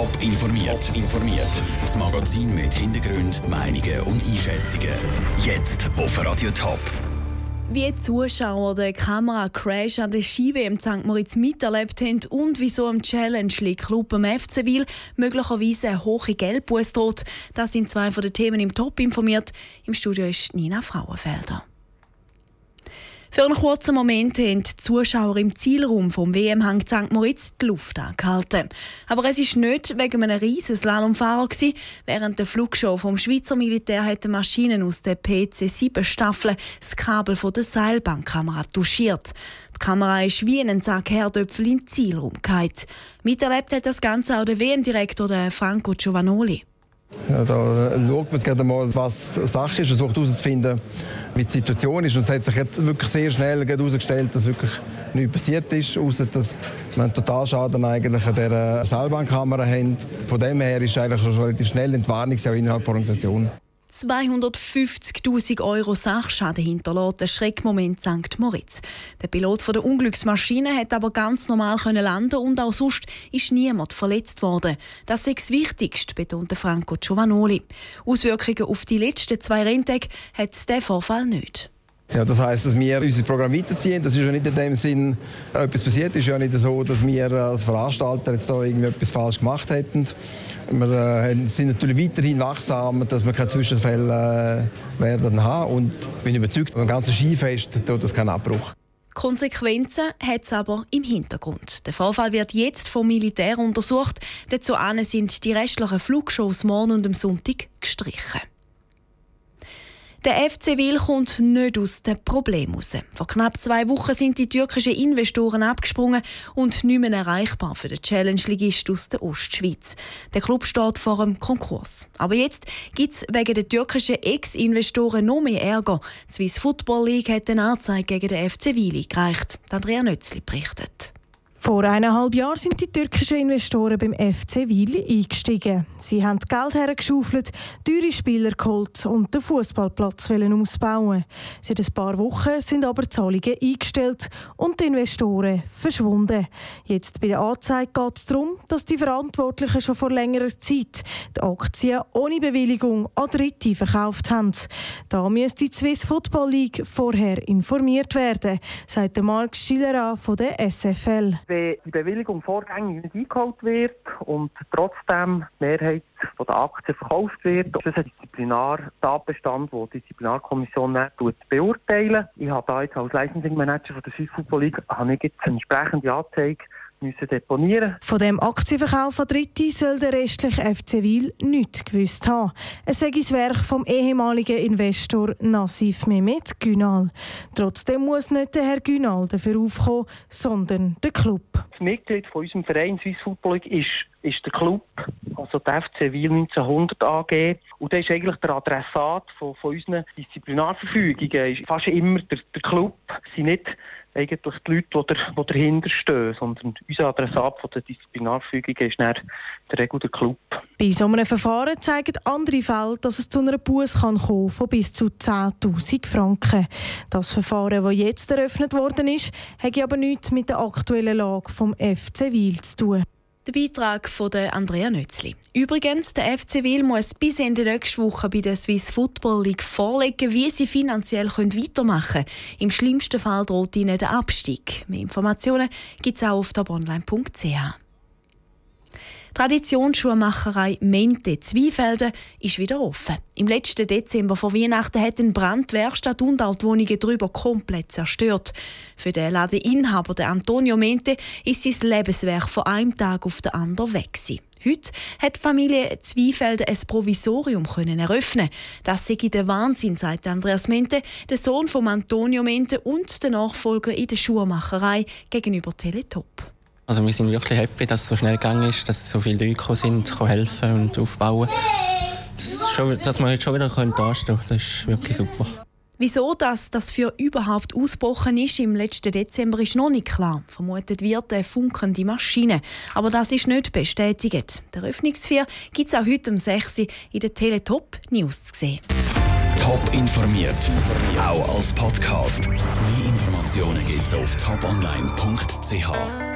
Top informiert. informiert. Das Magazin mit Hintergrund, Meinungen und Einschätzungen. Jetzt auf Radio Top. Wie die Zuschauer den Kameracrash an der Ski-WM St. Moritz miterlebt haben und wieso im Challenge Club am FC Wil möglicherweise eine hohe Geldbuße droht, das sind zwei von den Themen im Top informiert. Im Studio ist Nina Frauenfelder. Für einen kurzen Moment haben die Zuschauer im Zielraum vom WM-Hang St. Moritz die Luft angehalten. Aber es war nicht wegen einem riesen Slalomfahrer. Während der Flugshow vom Schweizer Militär hätten Maschinen aus der PC-7-Staffel das Kabel von der Seilbahnkamera touchiert. Die Kamera ist wie ein Sack Herdöpfel in Zielraum gefallen. Miterlebt hat das Ganze auch der WM-Direktor Franco Giovanoli. Da schaut man gerade mal, was Sache ist und versucht herauszufinden, wie die Situation ist. Und es hat sich jetzt wirklich sehr schnell herausgestellt, dass wirklich nichts passiert ist, außer dass wir einen Totalschaden eigentlich an dieser Seilbahnkamera haben. Von dem her ist eigentlich schon relativ schnell Entwarnung innerhalb der Organisation. 250.000 Euro Sachschaden hinterlässt der Schreckmoment St. Moritz. Der Pilot der Unglücksmaschine hat aber ganz normal landen und auch sonst ist niemand verletzt worden. Das ist das Wichtigste, betonte Franco Giovanoli. Auswirkungen auf die letzten zwei Renntage hat der Vorfall nicht. Ja, das heißt, dass wir unser Programm weiterziehen. Das ist ja nicht in dem Sinn, etwas passiert ist ja nicht so, dass wir als Veranstalter jetzt da irgendwie etwas falsch gemacht hätten. Wir äh, sind natürlich weiterhin wachsam, dass wir keine Zwischenfälle äh, werden haben und bin überzeugt, beim ganzen Skifest tut das keinen Abbruch. Konsequenzen hat es aber im Hintergrund. Der Vorfall wird jetzt vom Militär untersucht. Dazu sind die restlichen Flugshows morgen und am Sonntag gestrichen. Der FC Wil kommt nicht aus dem Problem raus. Vor knapp zwei Wochen sind die türkischen Investoren abgesprungen und nicht mehr erreichbar für den Challenge-Ligist aus der Ostschweiz. Der Club steht vor einem Konkurs. Aber jetzt gibt es wegen der türkischen Ex-Investoren noch mehr Ärger. Die Swiss Football League hat eine Anzeige gegen den FC Wil eingereicht. Andrea Nötzli berichtet. Vor eineinhalb Jahren sind die türkischen Investoren beim FC Wil eingestiegen. Sie haben Geld hergeschaufelt, teure Spieler geholt und den Fußballplatz ausbauen. Seit ein paar Wochen sind aber Zahlungen eingestellt und die Investoren verschwunden. Jetzt bei der Anzeige geht es darum, dass die Verantwortlichen schon vor längerer Zeit die Aktien ohne Bewilligung an Dritte verkauft haben. Da müsste die Swiss Football League vorher informiert werden, sagt Marc Schillerer von der SFL wenn die Bewilligung vorgängig nicht eingeholt wird und trotzdem die Mehrheit der Aktien verkauft wird, das ist ein Disziplinartatbestand, den die Disziplinarkommission beurteilen. Ich habe da jetzt als Licensing Manager von der Football League eine entsprechende Anzeige müssen deponieren. Von dem Aktienverkauf an Dritte soll der restliche FC Wil nichts gewusst haben. Es sei das Werk vom ehemaligen Investor Nassif Mehmet Günal. Trotzdem muss nicht der Herr Günal dafür aufkommen, sondern der Club. Das Mitglied von unserem Verein Swiss Football League ist ist der Club, also der FC Wil 1900 AG. Und der ist eigentlich der Adressat von, von unseren Disziplinarverfügungen. Ist fast immer der, der Club. Es sind nicht eigentlich die Leute, die, die dahinter stehen, sondern unser Adressat von der Disziplinarverfügung ist dann der Regel der Club. Bei so einem Verfahren zeigen andere Fälle, dass es zu einer Buße kommen kann von bis zu 10'000 Franken. Das Verfahren, das jetzt eröffnet worden ist, hat aber nichts mit der aktuellen Lage vom FC Wil zu tun. Der Beitrag von Andrea Nötzli. Übrigens, der FC Wil muss bis Ende nächste Woche bei der Swiss Football League vorlegen, wie sie finanziell weitermachen können. Im schlimmsten Fall droht ihnen der Abstieg. Mehr Informationen gibt es auch auf tabonline.ch. Traditionsschuhmacherei Mente Zweifelden ist wieder offen. Im letzten Dezember vor Weihnachten hat ein Brand Werkstatt und auch die drüber komplett zerstört. Für den Ladeninhaber, den Antonio Mente, ist sein Lebenswerk von einem Tag auf den anderen weg gewesen. Heute hat die Familie Zweifelden ein Provisorium können eröffnen. Das sei der Wahnsinn, sagt Andreas Mente, der Sohn von Antonio Mente und der Nachfolger in der Schuhmacherei gegenüber Teletop. Also wir sind wirklich happy, dass es so schnell gegangen ist, dass so viele Leute gekommen sind, helfen und aufbauen. Das schon, dass wir jetzt schon wieder dastehen können, das ist wirklich super. Wieso das, das für überhaupt ausgebrochen ist im letzten Dezember, ist noch nicht klar. Vermutet wird eine funkende Maschine. Aber das ist nicht bestätigt. Der Öffnungsfeier gibt es auch heute um 6 Uhr in der Teletop News zu sehen. Top informiert, auch als Podcast. Mehr Informationen gibt es auf toponline.ch.